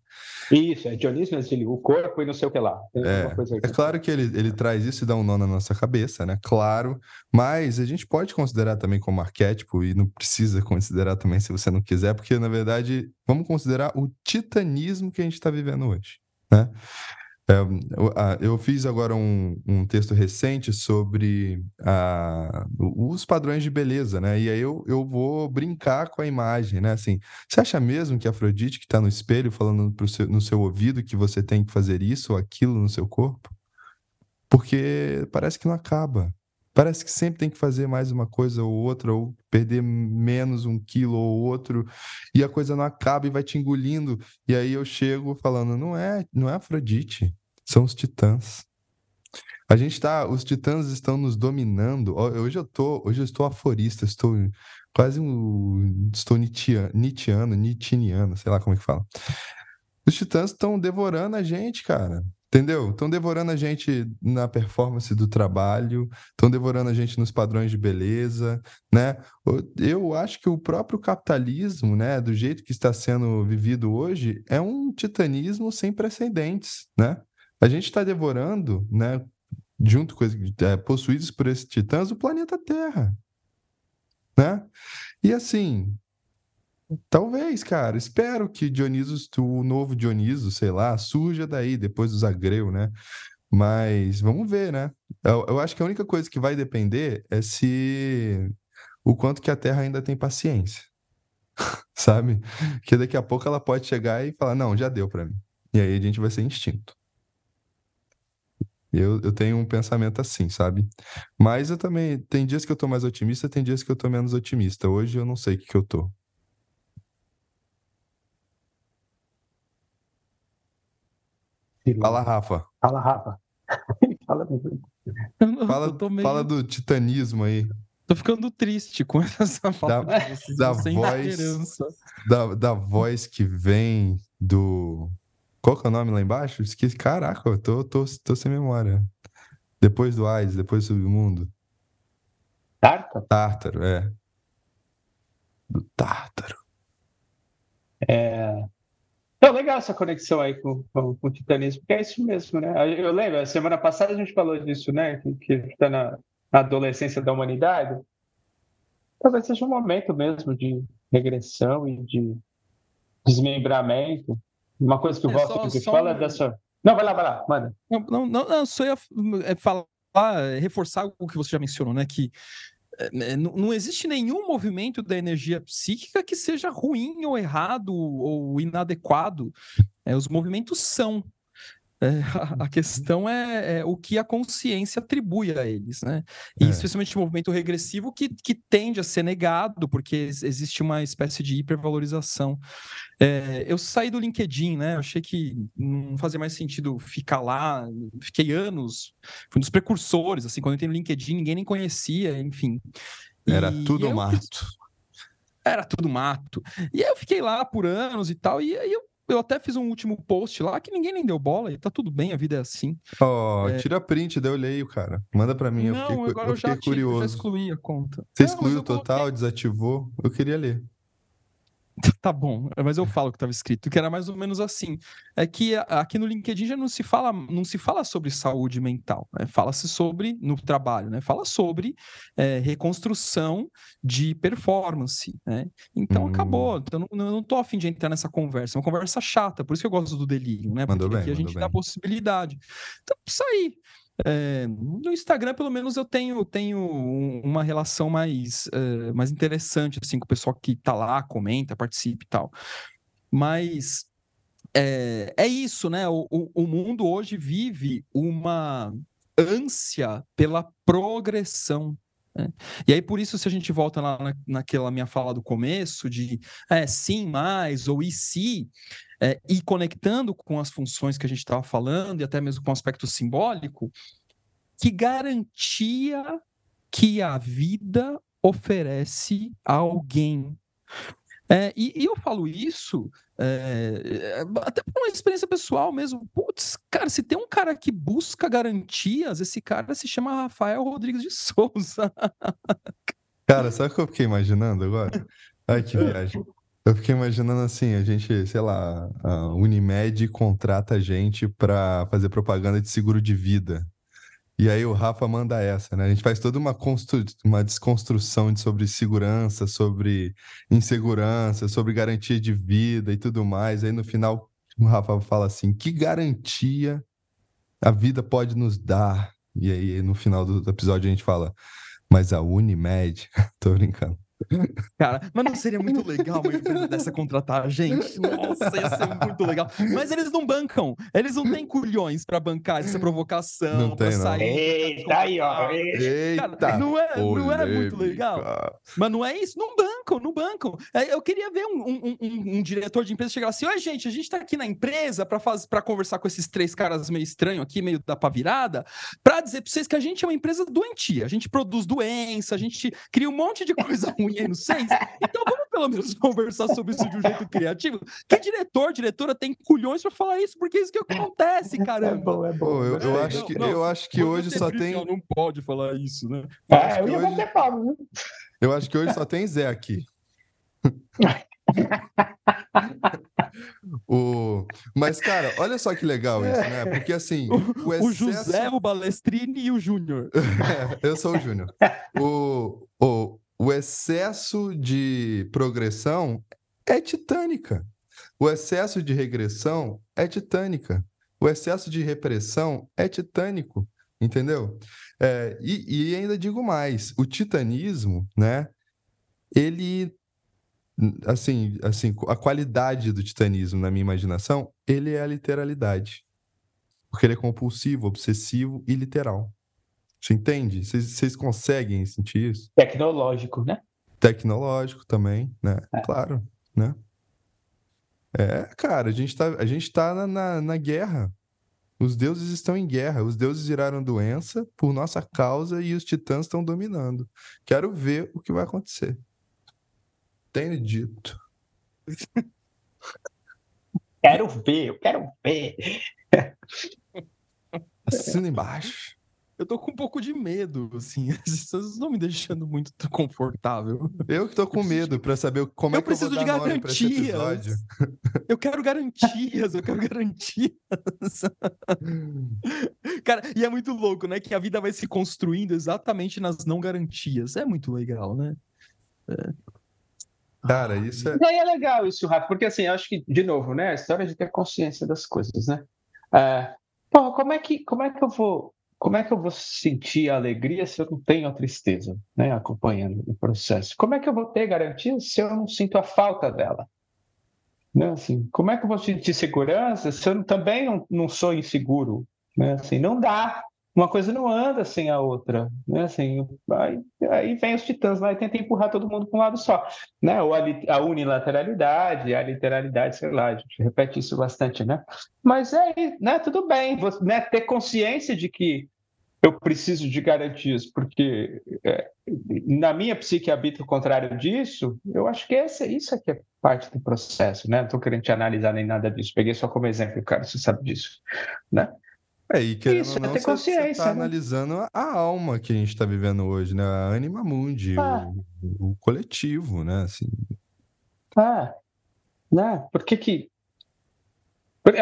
Speaker 2: Isso, é Dionísio Exílio, o corpo e não sei o que lá.
Speaker 1: É, é claro que ele, ele traz isso e dá um nó na nossa cabeça, né? Claro, mas a gente pode considerar também como arquétipo e não precisa considerar também se você não quiser, porque na verdade vamos considerar o titanismo que a gente está vivendo hoje. Né? É, eu fiz agora um, um texto recente sobre a, os padrões de beleza, né? E aí eu, eu vou brincar com a imagem, né? Assim, você acha mesmo que a Afrodite que está no espelho falando seu, no seu ouvido que você tem que fazer isso ou aquilo no seu corpo? Porque parece que não acaba. Parece que sempre tem que fazer mais uma coisa ou outra, ou perder menos um quilo ou outro, e a coisa não acaba e vai te engolindo. E aí eu chego falando, não é, não é Afrodite, são os titãs. A gente tá, os titãs estão nos dominando. Hoje eu tô, hoje eu estou aforista, estou quase um, estou nietzscheano, nietzscheano, nietzscheano, sei lá como é que fala. Os titãs estão devorando a gente, cara. Entendeu? Estão devorando a gente na performance do trabalho, estão devorando a gente nos padrões de beleza, né? Eu acho que o próprio capitalismo, né, do jeito que está sendo vivido hoje, é um titanismo sem precedentes, né? A gente está devorando, né, junto com é, possuídos por esses titãs, o planeta Terra, né? E assim, Talvez, cara. Espero que Dionisos, o novo Dioniso, sei lá, surja daí, depois do Zagreu, né? Mas vamos ver, né? Eu, eu, acho que a única coisa que vai depender é se o quanto que a Terra ainda tem paciência. Sabe? Que daqui a pouco ela pode chegar e falar, não, já deu para mim. E aí a gente vai ser extinto. Eu, eu tenho um pensamento assim, sabe? Mas eu também. Tem dias que eu tô mais otimista, tem dias que eu tô menos otimista. Hoje eu não sei o que, que eu tô. Fala, Rafa.
Speaker 2: Fala, Rafa.
Speaker 1: fala, fala, meio... fala do titanismo aí.
Speaker 3: Tô ficando triste com essa falta
Speaker 1: da, da voz, da, da voz que vem do. Qual que é o nome lá embaixo? Esqueci. Caraca, eu tô, tô, tô sem memória. Depois do AIDS, depois do submundo.
Speaker 2: Tártaro?
Speaker 1: Tártaro, é. Do Tártaro.
Speaker 2: É. Então, legal essa conexão aí com, com, com, o titanismo, porque é isso mesmo, né? Eu lembro, a semana passada a gente falou disso, né? Que está na, na, adolescência da humanidade. Talvez seja um momento mesmo de regressão e de desmembramento. Uma coisa que o é, Walter só, fala um... é dessa. Não, vai lá, vai lá, manda.
Speaker 3: Não, não, não, não só ia é, falar, reforçar o que você já mencionou, né? Que é, né, não existe nenhum movimento da energia psíquica que seja ruim ou errado ou inadequado. É, os movimentos são. É, a, a, questão é, é, o que a consciência atribui a eles, né? E é. especialmente o movimento regressivo que, que tende a ser negado, porque existe uma espécie de hipervalorização. É, eu saí do LinkedIn, né? Eu achei que não fazia mais sentido ficar lá. Fiquei anos, fui um dos precursores, assim, quando eu entrei no LinkedIn, ninguém nem conhecia, enfim.
Speaker 1: Era tudo e mato.
Speaker 3: Era tudo mato. E aí eu fiquei lá por anos e tal, e aí eu eu até fiz um último post lá que ninguém nem deu bola e tá tudo bem, a vida é assim.
Speaker 1: Ó, oh, é... tira print, daí eu leio, cara. Manda para mim, não, eu fiquei, agora eu, eu já curioso.
Speaker 3: já excluí a conta.
Speaker 1: Você não, excluiu total, coloquei... desativou? Eu queria ler.
Speaker 3: Tá bom, mas eu falo que estava escrito, que era mais ou menos assim. É que aqui no LinkedIn já não se fala, não se fala sobre saúde mental, né? fala-se sobre, no trabalho, né? Fala sobre é, reconstrução de performance, né? Então hum. acabou. Então, eu não, tô afim de entrar nessa conversa. É uma conversa chata, por isso que eu gosto do delírio, né? Porque aqui a gente bem. dá a possibilidade. Então, sair. É, no Instagram, pelo menos, eu tenho, tenho uma relação mais, uh, mais interessante assim, com o pessoal que tá lá, comenta, participa e tal. Mas é, é isso, né? O, o, mundo hoje vive uma ânsia pela progressão. Né? E aí, por isso, se a gente volta lá na, naquela minha fala do começo, de é, sim, mais, ou e se, é, e conectando com as funções que a gente estava falando, e até mesmo com o aspecto simbólico, que garantia que a vida oferece a alguém. É, e, e, eu falo isso é, até por uma experiência pessoal mesmo. Putz, cara, se tem um cara que busca garantias, esse cara se chama Rafael Rodrigues de Souza.
Speaker 1: Cara, sabe o que eu fiquei imaginando agora? Ai, que viagem. Eu fiquei imaginando assim, a gente, sei lá, a Unimed contrata a gente para fazer propaganda de seguro de vida. E aí o Rafa manda essa, né? A gente faz toda uma, constru... uma desconstrução de, sobre segurança, sobre insegurança, sobre garantia de vida e tudo mais. Aí no final o Rafa fala assim: que garantia a vida pode nos dar? E aí no final do episódio a gente fala, mas a Unimed, tô brincando.
Speaker 3: Cara, mas não seria muito legal uma empresa dessa contratar a gente? Nossa, ia ser muito legal. Mas eles não bancam. Eles não têm culhões pra bancar essa provocação,
Speaker 1: não pra tem,
Speaker 3: sair.
Speaker 2: Eita aí, ó.
Speaker 1: Eita,
Speaker 3: Cara, não, é, não é muito legal. Mas não é isso? Não bancam não bancam. É, eu queria ver um, um, um, um diretor de empresa chegar assim: oi, gente, a gente está aqui na empresa para conversar com esses três caras meio estranhos aqui, meio da pavirada, para dizer para vocês que a gente é uma empresa doentia. A gente produz doença, a gente cria um monte de coisa ruim no seis. Então vamos pelo menos conversar sobre isso de um jeito criativo. Que diretor, diretora tem culhões para falar isso, porque é isso que acontece, caramba. É
Speaker 1: bom, é bom. eu, eu, acho que, não, eu acho que hoje só tem.
Speaker 3: Não pode falar isso, né?
Speaker 2: É, eu ia hoje... bater palma, né?
Speaker 1: Eu acho que hoje só tem Zé aqui. o... Mas, cara, olha só que legal isso, né? Porque assim.
Speaker 3: O, excesso... o José, o Balestrini e o Júnior.
Speaker 1: é, eu sou o Júnior. O, o, o excesso de progressão é titânica. O excesso de regressão é titânica. O excesso de repressão é titânico, entendeu? É, e, e ainda digo mais, o titanismo, né? Ele, assim, assim, a qualidade do titanismo na minha imaginação, ele é a literalidade, porque ele é compulsivo, obsessivo e literal. Você entende? Vocês, conseguem sentir isso?
Speaker 2: Tecnológico, né?
Speaker 1: Tecnológico também, né? É. Claro, né? É, cara, a gente tá, a gente tá na, na, na guerra. Os deuses estão em guerra, os deuses viraram doença por nossa causa e os titãs estão dominando. Quero ver o que vai acontecer. Tenho dito.
Speaker 2: Quero ver, eu quero ver.
Speaker 1: Assina embaixo.
Speaker 3: Eu tô com um pouco de medo, assim. As pessoas não me deixando muito confortável.
Speaker 1: Eu que tô com medo para saber como eu é que eu vou dar nome pra esse episódio.
Speaker 3: Eu quero garantias, eu quero garantias. Cara, e é muito louco, né? Que a vida vai se construindo exatamente nas não garantias. É muito legal, né? É.
Speaker 1: Cara, isso é.
Speaker 2: E é legal isso, Rafa, porque assim, eu acho que, de novo, né? A história de ter consciência das coisas, né? É, pô, como é que, como é que eu vou como é que eu vou sentir a alegria se eu não tenho a tristeza, né, acompanhando o processo? Como é que eu vou ter garantia se eu não sinto a falta dela? Né, assim, como é que eu vou sentir segurança se eu também não, não sou inseguro? Né, assim, não dá. Uma coisa não anda sem a outra. Né, assim, aí, aí vem os titãs lá e tentam empurrar todo mundo para um lado só. Né, ou a, a unilateralidade, a literalidade, sei lá, a gente repete isso bastante, né? Mas é, né, tudo bem, né, ter consciência de que eu preciso de garantias, porque é, na minha psique habita o contrário disso, eu acho que essa, isso aqui é parte do processo, né? Não estou querendo te analisar nem nada disso, peguei só como exemplo, cara, você sabe disso, né?
Speaker 1: É, e querendo isso, ou é não, é ter consciência, você está né? analisando a alma que a gente está vivendo hoje, né? A anima mundi, ah. o, o, coletivo, né? Assim...
Speaker 2: Ah, né? Por que que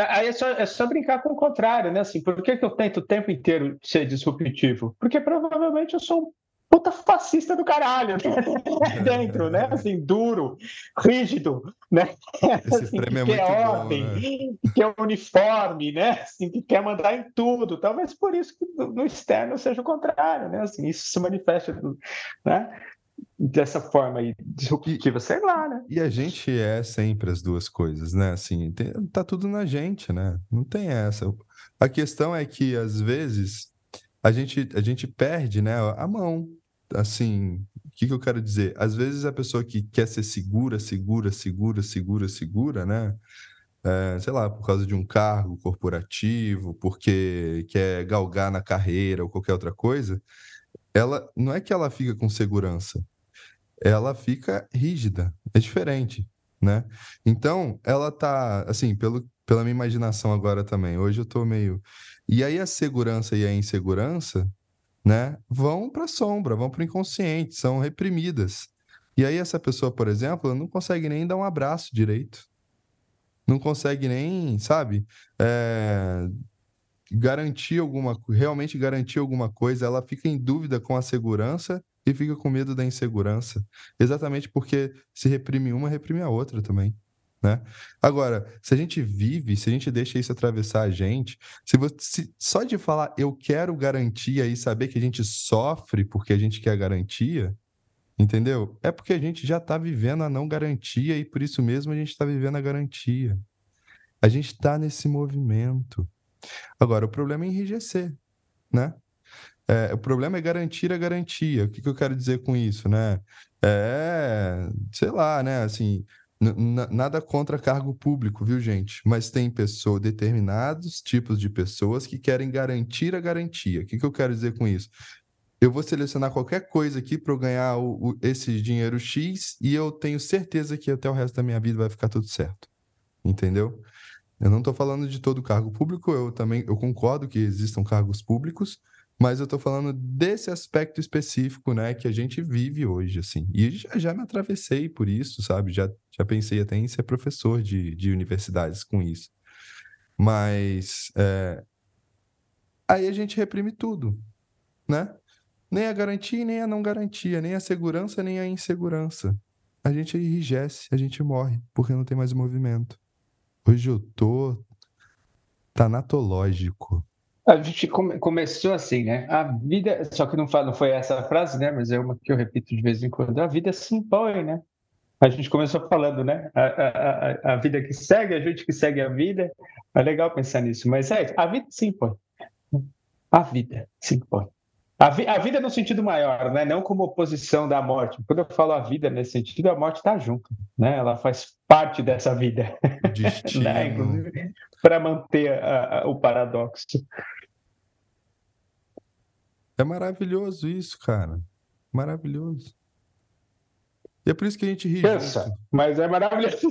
Speaker 2: Aí é só, é só, brincar com o contrário, né? Assim, por que, que eu tento o tempo inteiro ser disruptivo? Porque provavelmente eu sou um puta fascista do caralho né? dentro, né? Assim, duro, rígido, né?
Speaker 1: Esse assim, prêmio que é,
Speaker 2: é
Speaker 1: ordem, bom,
Speaker 2: né? que é uniforme, né? Assim, que quer mandar em tudo. Talvez por isso que no externo seja o contrário, né? Assim, isso se manifesta, né? dessa forma aí, disruptiva, e, sei lá, né?
Speaker 1: E a gente é sempre as duas coisas, né? Assim, tem, tá tudo na gente, né? Não tem essa. A questão é que, às vezes, a gente, a gente perde, né, a mão. Assim, o que, que eu quero dizer? Às vezes a pessoa que quer ser segura, segura, segura, segura, segura, né? É, sei lá, por causa de um cargo corporativo, porque quer galgar na carreira ou qualquer outra coisa, ela não é que ela fica com segurança, ela fica rígida, é diferente, né? Então, ela tá, assim, pelo, pela minha imaginação agora também, hoje eu tô meio... E aí a segurança e a insegurança, né, vão para a sombra, vão para o inconsciente, são reprimidas. E aí essa pessoa, por exemplo, não consegue nem dar um abraço direito. Não consegue nem, sabe, é, garantir alguma, realmente garantir alguma coisa, ela fica em dúvida com a segurança e fica com medo da insegurança. Exatamente porque se reprime uma, reprime a outra também. Né? Agora, se a gente vive, se a gente deixa isso atravessar a gente, se você, se, só de falar eu quero garantia e saber que a gente sofre porque a gente quer garantia, entendeu? É porque a gente já está vivendo a não garantia e por isso mesmo a gente está vivendo a garantia. A gente está nesse movimento. Agora, o problema é enrijecer, né? é, o problema é garantir a garantia. O que, que eu quero dizer com isso, né? É, sei lá, né? Assim, nada contra cargo público, viu, gente? Mas tem pessoas, determinados tipos de pessoas que querem garantir a garantia. O que, que eu quero dizer com isso? Eu vou selecionar qualquer coisa aqui para eu ganhar o, o, esse dinheiro X e eu tenho certeza que até o resto da minha vida vai ficar tudo certo. Entendeu? Eu não estou falando de todo cargo público, eu também eu concordo que existam cargos públicos, mas eu estou falando desse aspecto específico, né, que a gente vive hoje, assim. E já, já me atravessei por isso, sabe? Já, já pensei até em ser professor de, de universidades com isso. Mas é... aí a gente reprime tudo, né? Nem a garantia, nem a não garantia, nem a segurança, nem a insegurança. A gente enrijece, a gente morre, porque não tem mais movimento. Hoje eu tô tanatológico.
Speaker 2: A gente come, começou assim, né? A vida, só que não, não foi essa a frase, né? Mas é uma que eu repito de vez em quando. A vida se impõe, né? A gente começou falando, né? A, a, a, vida que segue, a gente que segue a vida. É legal pensar nisso, mas é, a vida se impõe. A vida se impõe. A, vi, a vida no sentido maior, né? Não como oposição da morte. Quando eu falo a vida nesse sentido, a morte está junto, né? Ela faz parte dessa vida, né? Inclusive para manter a, o paradoxo.
Speaker 1: É maravilhoso isso, cara. Maravilhoso. E é por isso que a gente ri.
Speaker 2: Pensa, mas é maravilhoso.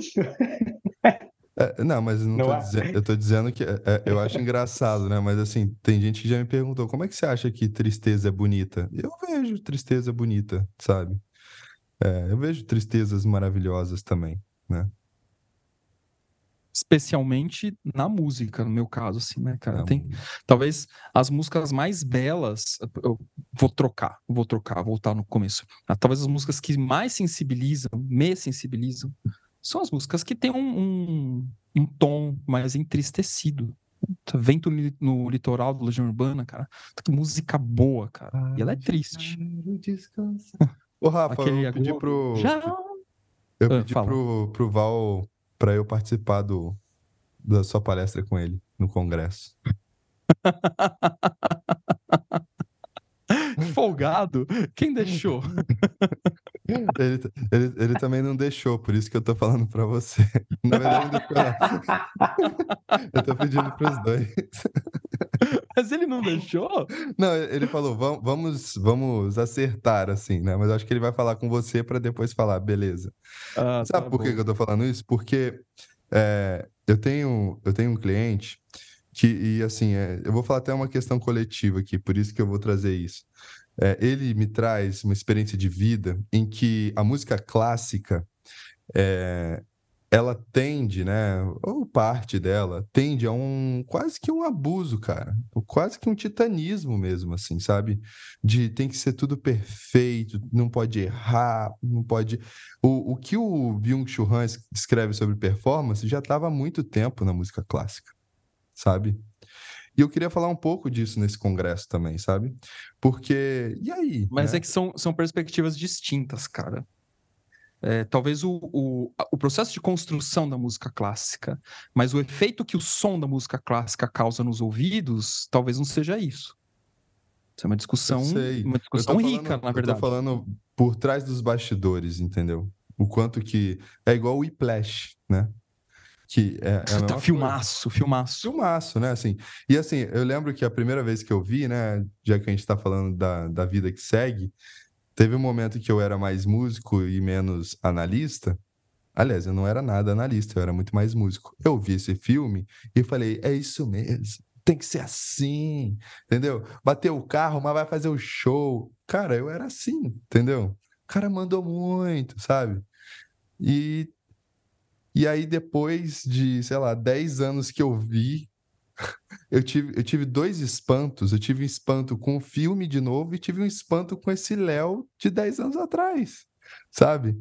Speaker 1: É, não, mas não, não tô dizendo, eu tô dizendo que é, é, eu acho engraçado, né? Mas assim, tem gente que já me perguntou como é que você acha que tristeza é bonita? Eu vejo tristeza bonita, sabe? É, eu vejo tristezas maravilhosas também, né?
Speaker 3: Especialmente na música, no meu caso, assim, né, cara? Tem talvez as músicas mais belas, eu vou trocar, vou trocar, voltar no começo. Ah, talvez as músicas que mais sensibilizam, me sensibilizam, são as músicas que têm um, um, um tom mais entristecido. Vento no litoral do Legião Urbana, cara. Que música boa, cara. E ela é triste.
Speaker 1: Ô, Rafa, Aquele eu pedi pro. Já... Eu ah, pedi pro, pro Val para eu participar do, da sua palestra com ele no congresso.
Speaker 3: Folgado? Quem deixou?
Speaker 1: Ele, ele, ele, também não deixou, por isso que eu tô falando para você. Na verdade, eu tô pedindo para os dois.
Speaker 3: Mas ele não deixou?
Speaker 1: Não, ele falou, vamos, vamos acertar, assim, né? Mas eu acho que ele vai falar com você para depois falar, beleza. Ah, Sabe tá por que eu tô falando isso? Porque é, eu, tenho, eu tenho um cliente que, e assim, é, eu vou falar até uma questão coletiva aqui, por isso que eu vou trazer isso. É, ele me traz uma experiência de vida em que a música clássica é, ela tende, né, ou parte dela, tende a um quase que um abuso, cara, quase que um titanismo mesmo, assim, sabe? De tem que ser tudo perfeito, não pode errar, não pode. O, o que o Byung-Chul Han escreve sobre performance já estava há muito tempo na música clássica, sabe? E eu queria falar um pouco disso nesse congresso também, sabe? Porque, e aí?
Speaker 3: Mas né? é que são, são perspectivas distintas, cara. É, talvez o, o, o processo de construção da música clássica, mas o efeito que o som da música clássica causa nos ouvidos, talvez não seja isso. Isso é uma discussão, uma discussão rica,
Speaker 1: falando,
Speaker 3: na verdade. Eu
Speaker 1: tô falando por trás dos bastidores, entendeu? O quanto que é igual o Whiplash, né?
Speaker 3: Que é, é tá, filmaço, filmaço.
Speaker 1: Filmaço, né? Assim, e assim, eu lembro que a primeira vez que eu vi, né? Já que a gente está falando da, da vida que segue, teve um momento que eu era mais músico e menos analista. Aliás, eu não era nada analista, eu era muito mais músico. Eu vi esse filme e falei, é isso mesmo, tem que ser assim, entendeu? Bateu o carro, mas vai fazer o show. Cara, eu era assim, entendeu? O cara mandou muito, sabe? E e aí, depois de, sei lá, 10 anos que eu vi, eu tive, eu tive dois espantos. Eu tive um espanto com o filme de novo e tive um espanto com esse Léo de 10 anos atrás, sabe?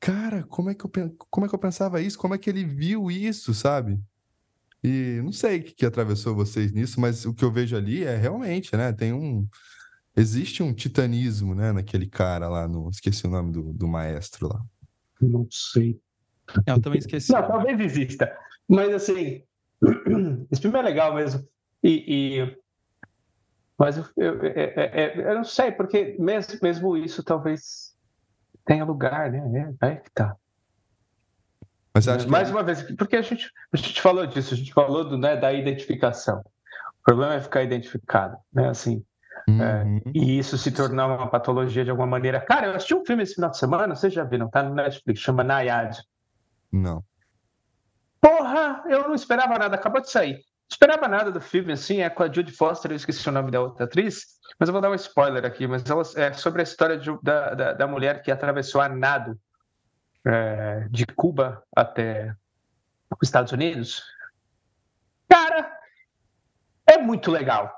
Speaker 1: Cara, como é, que eu, como é que eu pensava isso? Como é que ele viu isso, sabe? E não sei o que, que atravessou vocês nisso, mas o que eu vejo ali é realmente, né? Tem um. Existe um titanismo, né, naquele cara lá no. Esqueci o nome do, do maestro lá.
Speaker 2: Não sei.
Speaker 3: Eu também esqueci.
Speaker 2: Não, talvez exista. Mas assim, esse filme é legal mesmo. E, e Mas eu, eu, eu, eu, não sei, porque mesmo, mesmo isso talvez tenha lugar, né? É, que tá. Mas acho Mais que... uma vez, porque a gente, a gente falou disso, a gente falou do, né, da identificação. O problema é ficar identificado, né? Assim, é, uhum. é, e isso se tornar uma patologia de alguma maneira. Cara, eu assisti um filme esse final de semana, vocês já viram, tá no Netflix, chama Nayad.
Speaker 1: Não.
Speaker 2: Porra, eu não esperava nada, acabou de sair esperava nada do filme, assim, é com a Judy Foster, eu esqueci o nome da outra atriz, mas eu vou dar um spoiler aqui, mas ela, é sobre a história de, da, da, da, mulher que atravessou a nado é, de Cuba até os Estados Unidos. Cara, é muito legal.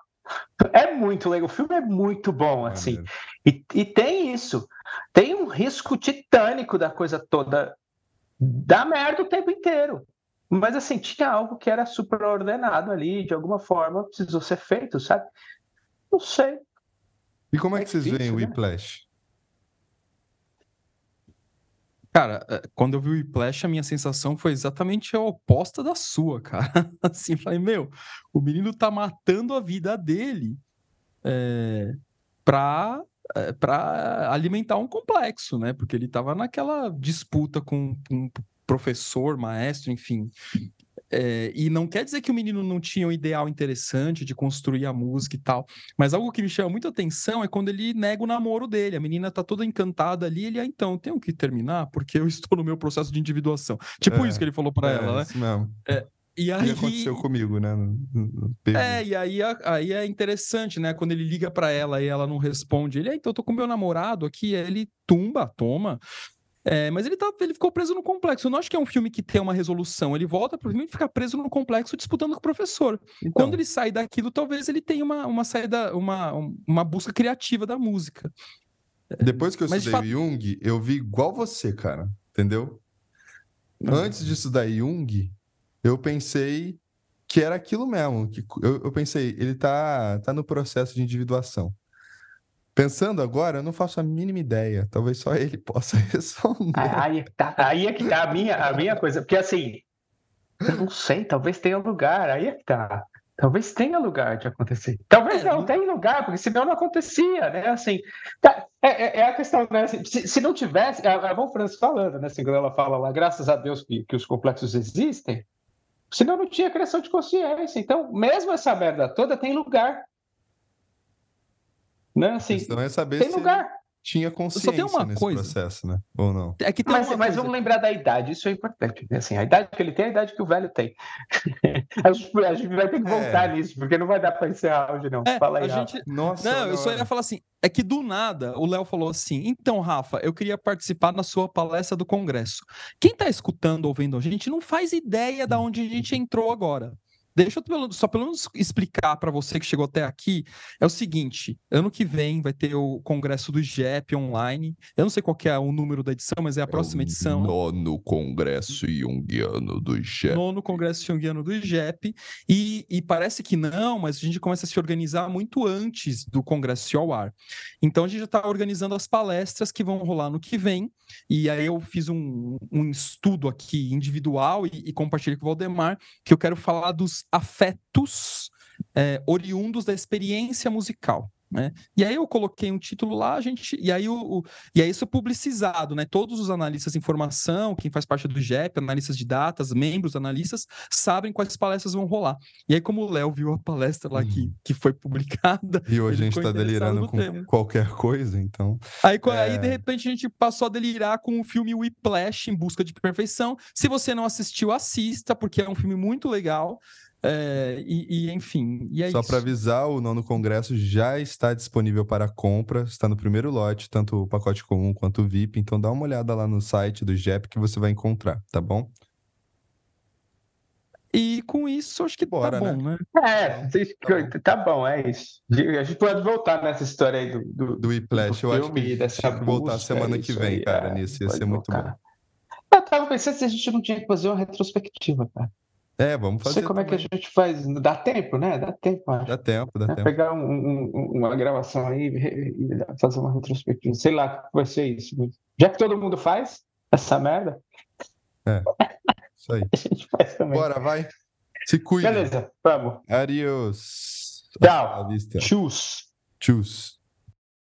Speaker 2: É muito legal. O filme é muito bom, assim. e, e tem isso. Tem um risco titânico da coisa toda. Dá merda o tempo inteiro. Mas, assim, tinha algo que era superordenado ali, de alguma forma precisou ser feito, sabe? Não sei.
Speaker 1: E como é, é que vocês veem o né? Whiplash?
Speaker 3: Cara, é, quando eu vi o Whiplash, a minha sensação foi exatamente a oposta da sua, cara. Assim, falei, meu, o menino tá matando a vida dele é, pra, é, pra alimentar um complexo, né? Porque ele tava naquela disputa com, com professor, maestro, enfim. É, e não quer dizer que o menino não tinha um ideal interessante de construir a música e tal, mas algo que me chama muita atenção é quando ele nega o namoro dele. A menina tá toda encantada ali, ele, ah, então, tenho que terminar porque eu estou no meu processo de individuação. Tipo é, isso que ele falou para é, ela, né? Isso mesmo. É, e aí...
Speaker 1: aconteceu comigo, né?
Speaker 3: É, e aí, aí é interessante, né? Quando ele liga para ela e ela não responde, ele, ah, então eu tô com meu namorado aqui, aí ele tumba, toma. É, mas ele, tá, ele ficou preso no complexo. Eu não acho que é um filme que tem uma resolução. Ele volta para o ficar preso no complexo disputando com o professor. Então, Quando ele sai daquilo, talvez ele tenha uma, uma saída, uma, uma busca criativa da música.
Speaker 1: Depois que eu estudei fato... Jung, eu vi igual você, cara. Entendeu? Uhum. Antes de estudar Jung, eu pensei que era aquilo mesmo. Que eu, eu pensei, ele tá, tá no processo de individuação. Pensando agora, eu não faço a mínima ideia. Talvez só ele possa responder.
Speaker 2: Aí, é tá, aí é que tá a minha, a minha coisa. Porque assim, eu não sei, talvez tenha lugar. Aí é que tá. Talvez tenha lugar de acontecer. Talvez é, não tenha lugar, porque senão não acontecia, né? Assim, tá, é, é, é a questão, né? Assim, se, se, não tivesse, a, a Von Franz falando, né? Assim, quando ela fala lá, graças a Deus que, que os complexos existem, senão não tinha criação de consciência. Então, mesmo essa merda toda tem lugar. Né? Assim,
Speaker 1: é saber tem se lugar. tinha consciência tem uma nesse coisa. processo, né? Ou não?
Speaker 2: É que mas, mas vamos lembrar da idade, isso é importante. Né? Assim, a idade que ele tem é a idade que o velho tem. a, gente, a, vai ter que é. voltar é. nisso, porque não vai dar para encerrar hoje, não.
Speaker 3: É, Fala aí, a gente... Nossa, não, eu só ia falar assim, é que do nada o Léo falou assim: então, Rafa, eu queria participar na sua palestra do Congresso. Quem está escutando, ouvindo a gente, não faz ideia de onde a gente entrou agora. Deixa eu só pelo menos explicar para você que chegou até aqui. É o seguinte: ano que vem vai ter o congresso do IGEP online. Eu não sei qual é o número da edição, mas é a é próxima edição.
Speaker 1: Nono congresso junguiano do IGEP.
Speaker 3: Nono congresso junguiano do IGEP. E, e, parece que não, mas a gente começa a se organizar muito antes do congresso ao ar. Então a gente já está organizando as palestras que vão rolar no que vem. E aí eu fiz um, um estudo aqui individual e, e compartilhei com o Valdemar que eu quero falar dos afetos é, oriundos da experiência musical. Né? E aí eu coloquei um título lá, a gente, e aí o, o, e aí isso é publicizado, né? Todos os analistas de informação, quem faz parte do GEP, analistas de datas, membros analistas, sabem quais palestras vão rolar. E aí, como o Léo viu a palestra lá que, uhum. que foi publicada.
Speaker 1: E hoje a gente está delirando com tema. qualquer coisa, então.
Speaker 3: Aí, é... aí, de repente, a gente passou a delirar com o filme Whiplash em busca de perfeição. Se você não assistiu, assista, porque é um filme muito legal. É, e, e, enfim. E é
Speaker 1: Só para avisar, o nono congresso já está disponível para compra, está no primeiro lote, tanto o pacote comum quanto o VIP. Então dá uma olhada lá no site do JEP que você vai encontrar, tá bom?
Speaker 3: E com isso, acho que tá Bora, tá bom, né?
Speaker 2: né? É, tá, tá bom, é isso. A gente pode voltar nessa história aí do, do,
Speaker 1: do Whiplash. Eu acho que dessa que voltar semana que vem, aí, cara, é, nisso. Ia ser voltar. muito bom.
Speaker 2: Eu tava pensando se a gente não tinha que fazer uma retrospectiva, cara.
Speaker 1: É, vamos fazer.
Speaker 2: Não sei como também. é que a gente faz. Dá tempo, né? Dá tempo, acho.
Speaker 1: Dá tempo, dá é, tempo.
Speaker 2: Pegar um, um, uma gravação aí e fazer uma retrospectiva. Sei lá vai ser isso. Já que todo mundo faz essa merda.
Speaker 1: É. Isso aí.
Speaker 2: a gente faz também.
Speaker 1: Bora, vai. Se cuida.
Speaker 2: Beleza, vamos.
Speaker 1: Adiós.
Speaker 2: Tchau. Tchau.
Speaker 1: Tchus.